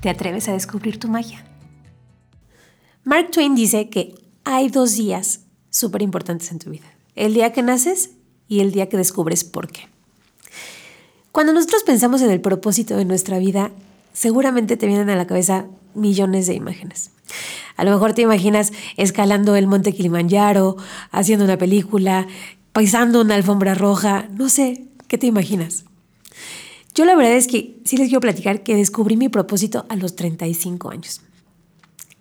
¿Te atreves a descubrir tu magia? Mark Twain dice que hay dos días súper importantes en tu vida. El día que naces y el día que descubres por qué. Cuando nosotros pensamos en el propósito de nuestra vida, seguramente te vienen a la cabeza millones de imágenes. A lo mejor te imaginas escalando el monte Kilimanjaro, haciendo una película, pisando una alfombra roja, no sé, ¿qué te imaginas? Yo la verdad es que sí les quiero platicar que descubrí mi propósito a los 35 años.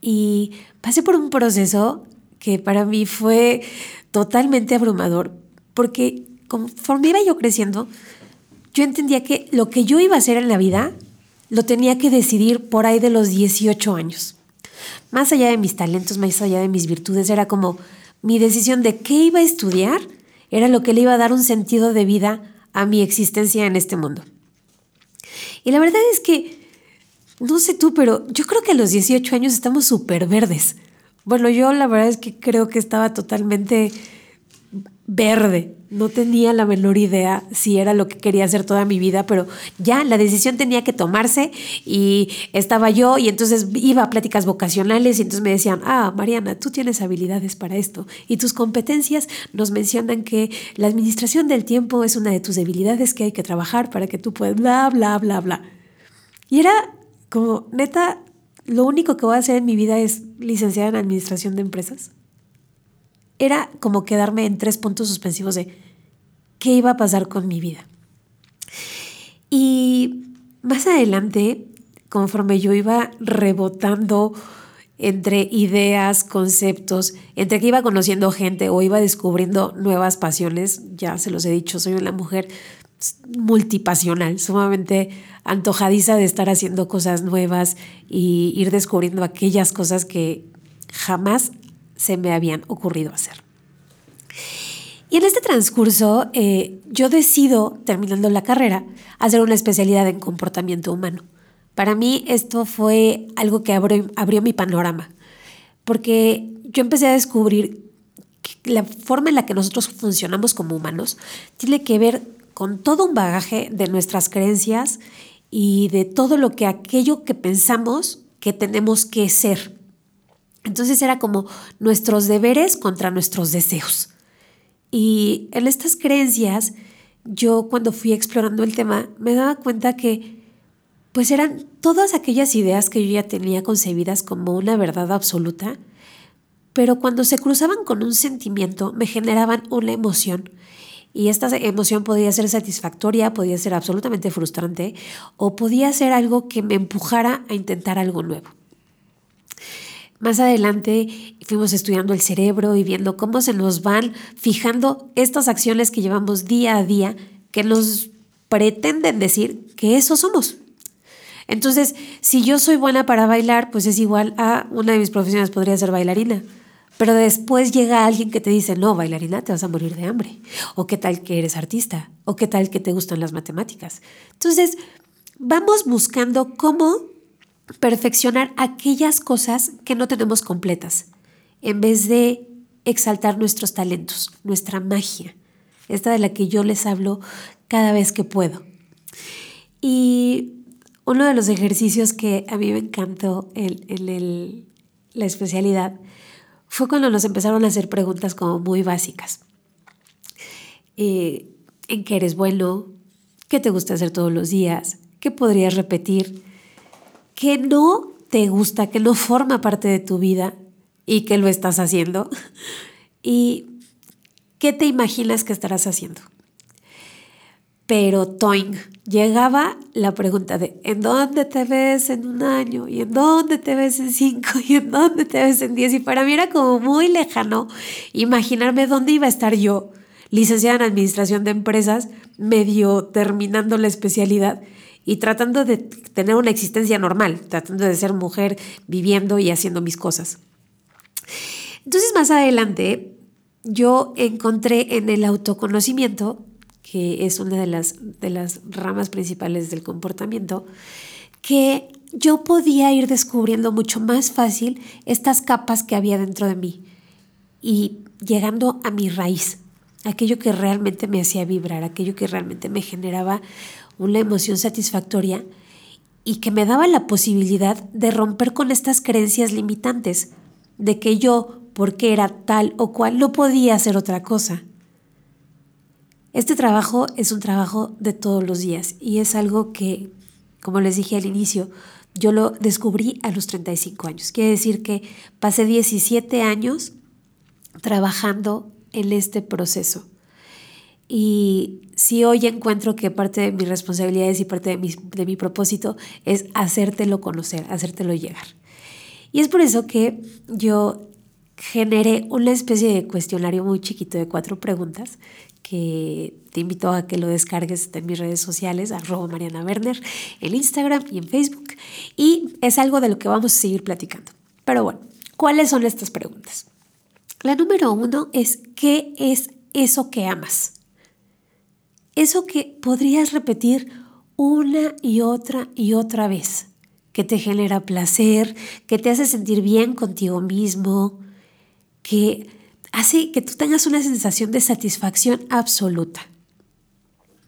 Y pasé por un proceso que para mí fue totalmente abrumador, porque conforme iba yo creciendo, yo entendía que lo que yo iba a hacer en la vida lo tenía que decidir por ahí de los 18 años. Más allá de mis talentos, más allá de mis virtudes, era como mi decisión de qué iba a estudiar, era lo que le iba a dar un sentido de vida a mi existencia en este mundo. Y la verdad es que, no sé tú, pero yo creo que a los 18 años estamos súper verdes. Bueno, yo la verdad es que creo que estaba totalmente verde. No tenía la menor idea si era lo que quería hacer toda mi vida, pero ya la decisión tenía que tomarse y estaba yo y entonces iba a pláticas vocacionales y entonces me decían, ah, Mariana, tú tienes habilidades para esto y tus competencias nos mencionan que la administración del tiempo es una de tus debilidades que hay que trabajar para que tú puedas, bla, bla, bla, bla. Y era como, neta, lo único que voy a hacer en mi vida es licenciada en administración de empresas era como quedarme en tres puntos suspensivos de qué iba a pasar con mi vida. Y más adelante, conforme yo iba rebotando entre ideas, conceptos, entre que iba conociendo gente o iba descubriendo nuevas pasiones, ya se los he dicho, soy una mujer multipasional, sumamente antojadiza de estar haciendo cosas nuevas y ir descubriendo aquellas cosas que jamás se me habían ocurrido hacer. Y en este transcurso eh, yo decido, terminando la carrera, hacer una especialidad en comportamiento humano. Para mí esto fue algo que abrió, mi panorama, porque yo empecé a descubrir que la forma en la que nosotros funcionamos como humanos tiene que ver con todo un bagaje de nuestras creencias y de todo lo que aquello que pensamos que tenemos que ser. Entonces era como nuestros deberes contra nuestros deseos. Y en estas creencias, yo cuando fui explorando el tema, me daba cuenta que pues eran todas aquellas ideas que yo ya tenía concebidas como una verdad absoluta, pero cuando se cruzaban con un sentimiento me generaban una emoción. Y esta emoción podía ser satisfactoria, podía ser absolutamente frustrante o podía ser algo que me empujara a intentar algo nuevo. Más adelante fuimos estudiando el cerebro y viendo cómo se nos van fijando estas acciones que llevamos día a día que nos pretenden decir que eso somos. Entonces, si yo soy buena para bailar, pues es igual a una de mis profesiones podría ser bailarina. Pero después llega alguien que te dice, no, bailarina, te vas a morir de hambre. O qué tal que eres artista. O qué tal que te gustan las matemáticas. Entonces, vamos buscando cómo perfeccionar aquellas cosas que no tenemos completas, en vez de exaltar nuestros talentos, nuestra magia, esta de la que yo les hablo cada vez que puedo. Y uno de los ejercicios que a mí me encantó en, la especialidad fue cuando nos empezaron a hacer preguntas como muy básicas. Eh, ¿En qué eres bueno? ¿Qué te gusta hacer todos los días? ¿Qué podrías repetir? Que no te gusta, que no forma parte de tu vida y que lo estás haciendo? ¿Y qué te imaginas que estarás haciendo? Pero toing, llegaba la pregunta de ¿en dónde te ves en un año? ¿Y en dónde te ves en cinco? ¿Y en dónde te ves en diez? Y para mí era como muy lejano imaginarme dónde iba a estar yo, licenciada en Administración de Empresas, medio terminando la especialidad y tratando de tener una existencia normal, tratando de ser mujer, viviendo y haciendo mis cosas. Entonces más adelante yo encontré en el autoconocimiento, que es una de las, de las ramas principales del comportamiento, que yo podía ir descubriendo mucho más fácil estas capas que había dentro de mí y llegando a mi raíz, aquello que realmente me hacía vibrar, aquello que realmente me generaba una emoción satisfactoria y que me daba la posibilidad de romper con estas creencias limitantes, de que yo, porque era tal o cual, no podía hacer otra cosa. Este trabajo es un trabajo de todos los días y es algo que, como les dije al inicio, yo lo descubrí a los 35 años. Quiere decir que pasé 17 años trabajando en este proceso. Y si hoy encuentro que parte de mis responsabilidades y parte de mi, de mi propósito es hacértelo conocer, hacértelo llegar. Y es por eso que yo generé una especie de cuestionario muy chiquito de cuatro preguntas que te invito a que lo descargues en mis redes sociales, arroba Mariana Werner, en Instagram y en Facebook. Y es algo de lo que vamos a seguir platicando. Pero bueno, ¿cuáles son estas preguntas? La número uno es, ¿qué es eso que amas? Eso que podrías repetir una y otra y otra vez, que te genera placer, que te hace sentir bien contigo mismo, que hace que tú tengas una sensación de satisfacción absoluta.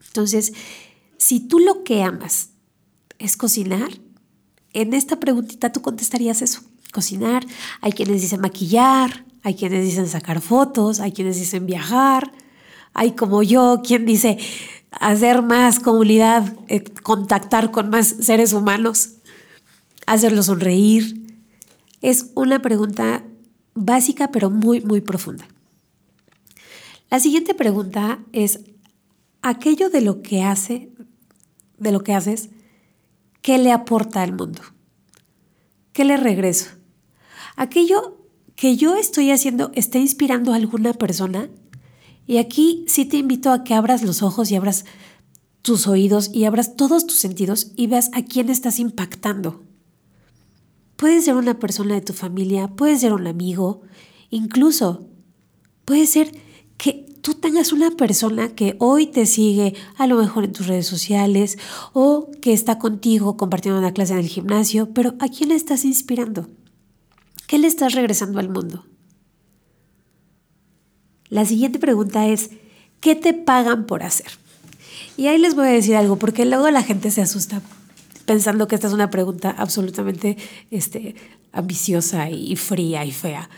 Entonces, si tú lo que amas es cocinar, en esta preguntita tú contestarías eso, cocinar. Hay quienes dicen maquillar, hay quienes dicen sacar fotos, hay quienes dicen viajar, hay como yo quien dice hacer más comunidad, eh, contactar con más seres humanos, hacerlos sonreír. Es una pregunta básica pero muy, muy profunda. La siguiente pregunta es, aquello de lo que hace, de lo que haces, ¿qué le aporta al mundo? ¿Qué le regreso? Aquello que yo estoy haciendo está inspirando a alguna persona. Y aquí sí te invito a que abras los ojos y abras tus oídos y abras todos tus sentidos y veas a quién estás impactando. Puede ser una persona de tu familia, puede ser un amigo, incluso puede ser que tú tengas una persona que hoy te sigue a lo mejor en tus redes sociales o que está contigo compartiendo una clase en el gimnasio, pero ¿a quién estás inspirando? ¿Qué le estás regresando al mundo? La siguiente pregunta es, ¿qué te pagan por hacer? Y ahí les voy a decir algo, porque luego la gente se asusta pensando que esta es una pregunta absolutamente este, ambiciosa y fría y fea.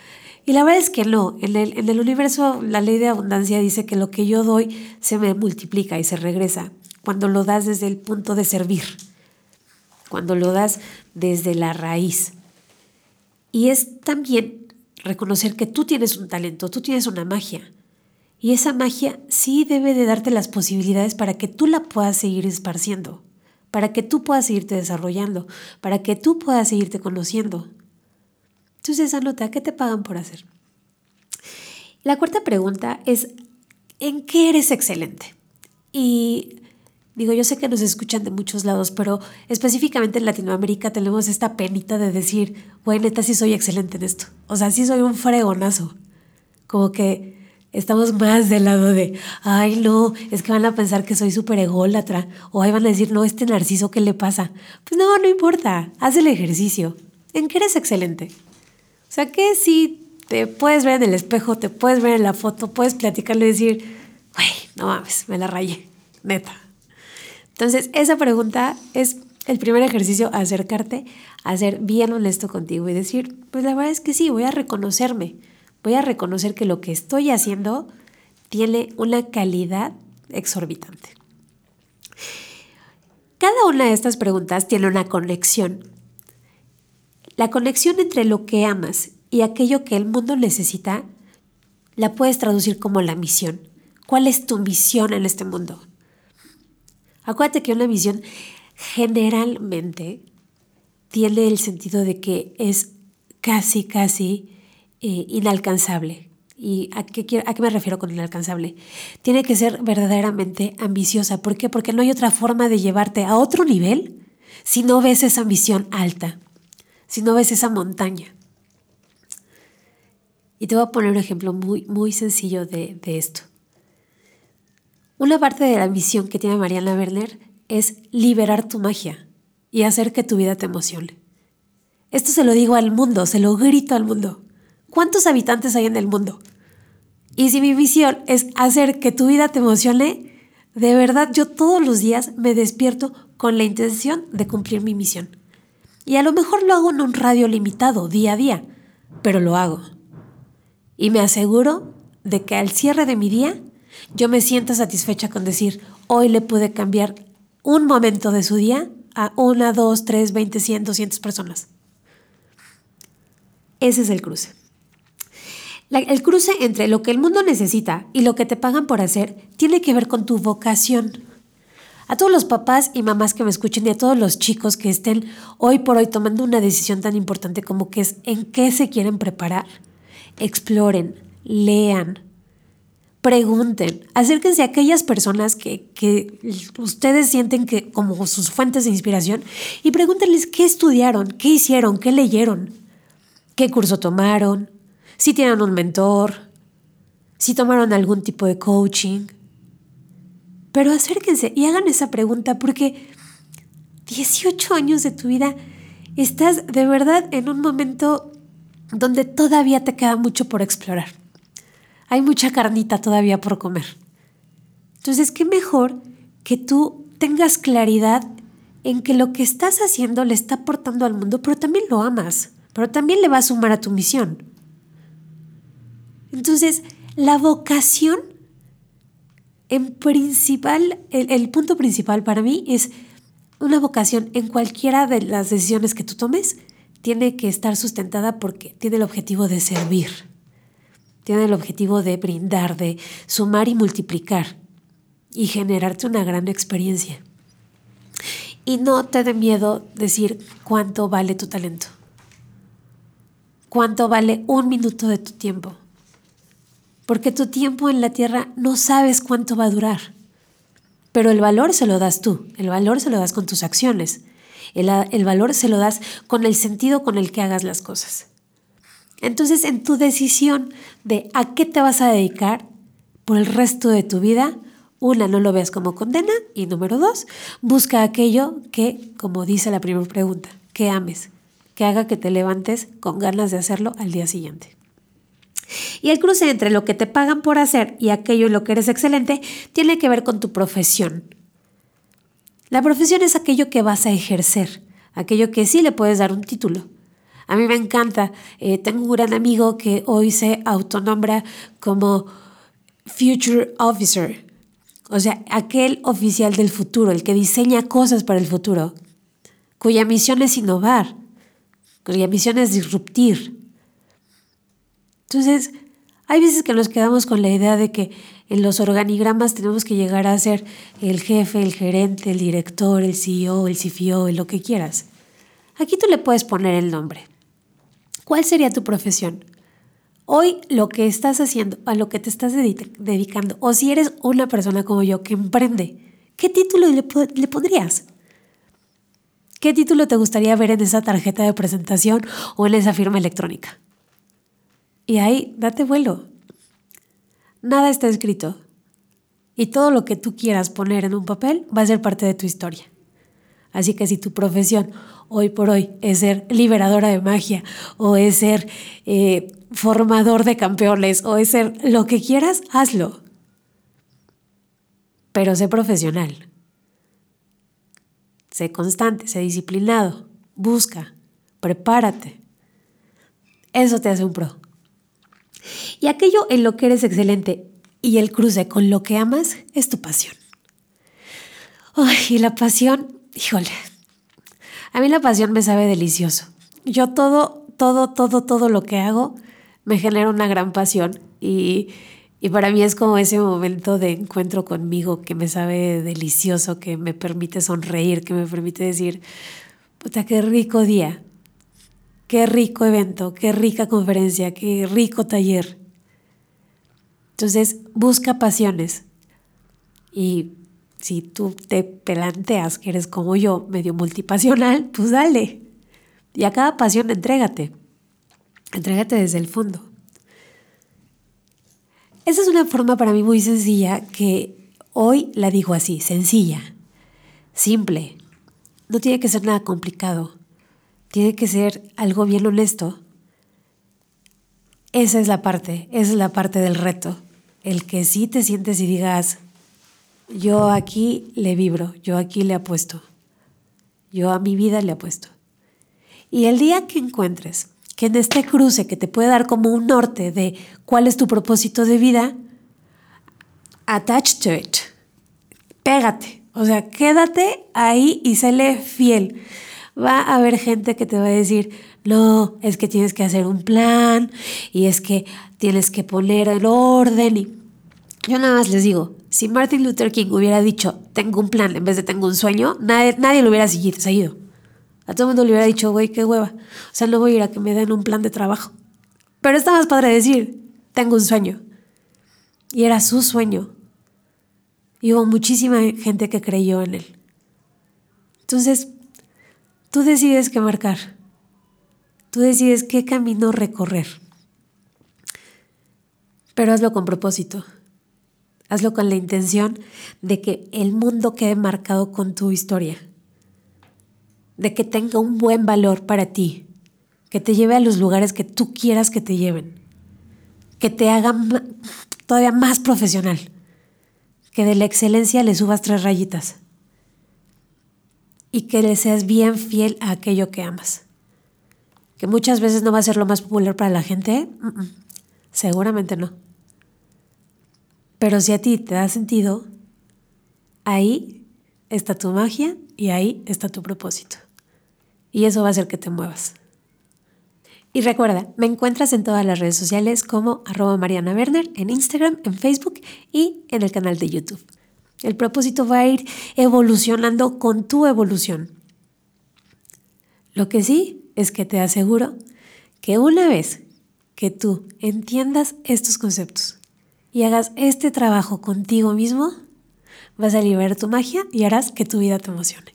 Y la verdad es que no, en el, en el universo la ley de abundancia dice que lo que yo doy se me multiplica y se regresa cuando lo das desde el punto de servir, cuando lo das desde la raíz. Y es también reconocer que tú tienes un talento, tú tienes una magia. Y esa magia sí debe de darte las posibilidades para que tú la puedas seguir esparciendo para que tú puedas seguirte desarrollando, para que tú puedas seguirte conociendo. Entonces anota, ¿qué te pagan por hacer? La cuarta pregunta es, ¿en qué eres excelente? Y digo, yo sé que nos escuchan de muchos lados, pero específicamente en Latinoamérica tenemos esta penita de decir, güey, neta, sí soy excelente en esto. O sea, sí soy un fregonazo. Como que Estamos más del lado de, ay no, es que van a pensar que soy súper ególatra. O ahí van a decir, no, este narciso, ¿qué le pasa? Pues no, no importa, haz el ejercicio. ¿En qué eres excelente? O sea, que si te puedes ver en el espejo, te puedes ver en la foto, puedes platicarle y decir, güey, no mames, me la rayé, neta. Entonces, esa pregunta es el primer ejercicio, acercarte a ser bien honesto contigo y decir, pues la verdad es que sí, voy a reconocerme voy a reconocer que lo que estoy haciendo tiene una calidad exorbitante. Cada una de estas preguntas tiene una conexión. La conexión entre lo que amas y aquello que el mundo necesita la puedes traducir como la misión. ¿Cuál es tu misión en este mundo? Acuérdate que una misión generalmente tiene el sentido de que es casi, casi eh, inalcanzable. ¿Y a qué, me refiero con inalcanzable? Tiene que ser verdaderamente ambiciosa. ¿Por qué? Porque no hay otra forma de llevarte a otro nivel si no ves esa ambición alta, si no ves esa montaña. Y te voy a poner un ejemplo muy, muy sencillo de esto. Una parte de la misión que tiene Mariana Werner es liberar tu magia y hacer que tu vida te emocione. Esto se lo digo al mundo, se lo grito al mundo. ¿Cuántos habitantes hay en el mundo? Y si mi misión es hacer que tu vida te emocione, de verdad yo todos los días me despierto con la intención de cumplir mi misión. Y a lo mejor lo hago en un radio limitado, día a día, pero lo hago. Y me aseguro de que al cierre de mi día yo me sienta satisfecha con decir, hoy le pude cambiar un momento de su día a una, dos, tres, veinte, cien, doscientas personas. Ese es el cruce. el cruce entre lo que el mundo necesita y lo que te pagan por hacer tiene que ver con tu vocación. A todos los papás y mamás que me escuchen y a todos los chicos que estén hoy por hoy tomando una decisión tan importante como que es en qué se quieren preparar, exploren, lean, pregunten, acérquense a aquellas personas que, que, ustedes sienten que como sus fuentes de inspiración y pregúntenles qué estudiaron, qué hicieron, qué leyeron, qué curso tomaron, si tienen un mentor, si tomaron algún tipo de coaching. Pero acérquense y hagan esa pregunta porque 18 años de tu vida estás de verdad en un momento donde todavía te queda mucho por explorar. Hay mucha carnita todavía por comer. Entonces, qué mejor que tú tengas claridad en que lo que estás haciendo le está aportando al mundo, pero también lo amas, pero también le va a sumar a tu misión. Entonces, la vocación, en principal, el, el punto principal para mí es una vocación en cualquiera de las decisiones que tú tomes, tiene que estar sustentada porque tiene el objetivo de servir, tiene el objetivo de brindar, de sumar y multiplicar y generarte una gran experiencia. Y no te dé miedo decir cuánto vale tu talento, cuánto vale un minuto de tu tiempo, porque tu tiempo en la tierra no sabes cuánto va a durar, pero el valor se lo das tú, el valor se lo das con tus acciones el, valor se lo das con el sentido con el que hagas las cosas. Entonces, en tu decisión de a qué te vas a dedicar por el resto de tu vida, una, no lo veas como condena y número dos, busca aquello que, como dice la primera pregunta, que ames, que haga que te levantes con ganas de hacerlo al día siguiente. Y el cruce entre lo que te pagan por hacer y aquello en lo que eres excelente tiene que ver con tu profesión, la profesión es aquello que vas a ejercer, aquello que sí le puedes dar un título. A mí me encanta. Eh, tengo un gran amigo que hoy se autonombra como Future Officer, o sea, aquel oficial del futuro, el que diseña cosas para el futuro, cuya misión es innovar, cuya misión es disruptir. Entonces, hay veces que nos quedamos con la idea de que en los organigramas tenemos que llegar a ser el jefe, el gerente, el director, el CEO, el CFO, lo que quieras. Aquí tú le puedes poner el nombre. ¿Cuál sería tu profesión? Hoy lo que estás haciendo, a lo que te estás dedicando, o si eres una persona como yo que emprende, ¿qué título le, le pondrías? ¿Qué título te gustaría ver en esa tarjeta de presentación o en esa firma electrónica? Y ahí, date vuelo. Nada está escrito. Y todo lo que tú quieras poner en un papel va a ser parte de tu historia. Así que si tu profesión hoy por hoy es ser liberadora de magia o es ser eh, formador de campeones o es ser lo que quieras, hazlo. Pero sé profesional. Sé constante, sé disciplinado. Busca, prepárate. Eso te hace un pro. Y aquello en lo que eres excelente y el cruce con lo que amas es tu pasión. Ay, y la pasión, híjole, a mí la pasión me sabe delicioso. Yo todo, todo, todo, todo lo que hago me genera una gran pasión y, y para mí es como ese momento de encuentro conmigo que me sabe delicioso, que me permite sonreír, que me permite decir, puta, qué rico día, Qué rico evento, qué rica conferencia, qué rico taller. Entonces, busca pasiones. Y si tú te planteas que eres como yo, medio multipasional, pues dale. Y a cada pasión entrégate. Entrégate desde el fondo. Esa es una forma para mí muy sencilla que hoy la digo así, sencilla, simple. No tiene que ser nada complicado. Tiene que ser algo bien honesto. Esa es la parte, esa es la parte del reto. El que sí te sientes y digas, yo aquí le vibro, yo aquí le apuesto, yo a mi vida le apuesto. Y el día que encuentres que en este cruce que te puede dar como un norte de cuál es tu propósito de vida, attach to it, pégate, o sea, quédate ahí y séle fiel. Va a haber gente que te va a decir, no, es que tienes que hacer un plan y es que tienes que poner el orden. Y yo nada más les digo, si Martin Luther King hubiera dicho, tengo un plan en vez de tengo un sueño, nadie, nadie lo hubiera seguido. A todo el mundo le hubiera dicho, güey, qué hueva. O sea, no voy a ir a que me den un plan de trabajo. Pero está más padre decir, tengo un sueño. Y era su sueño. Y hubo muchísima gente que creyó en él. Entonces, tú decides qué marcar. Tú decides qué camino recorrer. Pero hazlo con propósito. Hazlo con la intención de que el mundo quede marcado con tu historia. De que tenga un buen valor para ti, que te lleve a los lugares que tú quieras que te lleven, que te haga todavía más profesional, que de la excelencia le subas tres rayitas. Y que le seas bien fiel a aquello que amas. Que muchas veces no va a ser lo más popular para la gente, seguramente no. Pero si a ti te da sentido, ahí está tu magia y ahí está tu propósito. Y eso va a hacer que te muevas. Y recuerda, me encuentras en todas las redes sociales como arroba Mariana Werner, en Instagram, en Facebook y en el canal de YouTube. El propósito va a ir evolucionando con tu evolución. Lo que sí es que te aseguro que una vez que tú entiendas estos conceptos y hagas este trabajo contigo mismo, vas a liberar tu magia y harás que tu vida te emocione.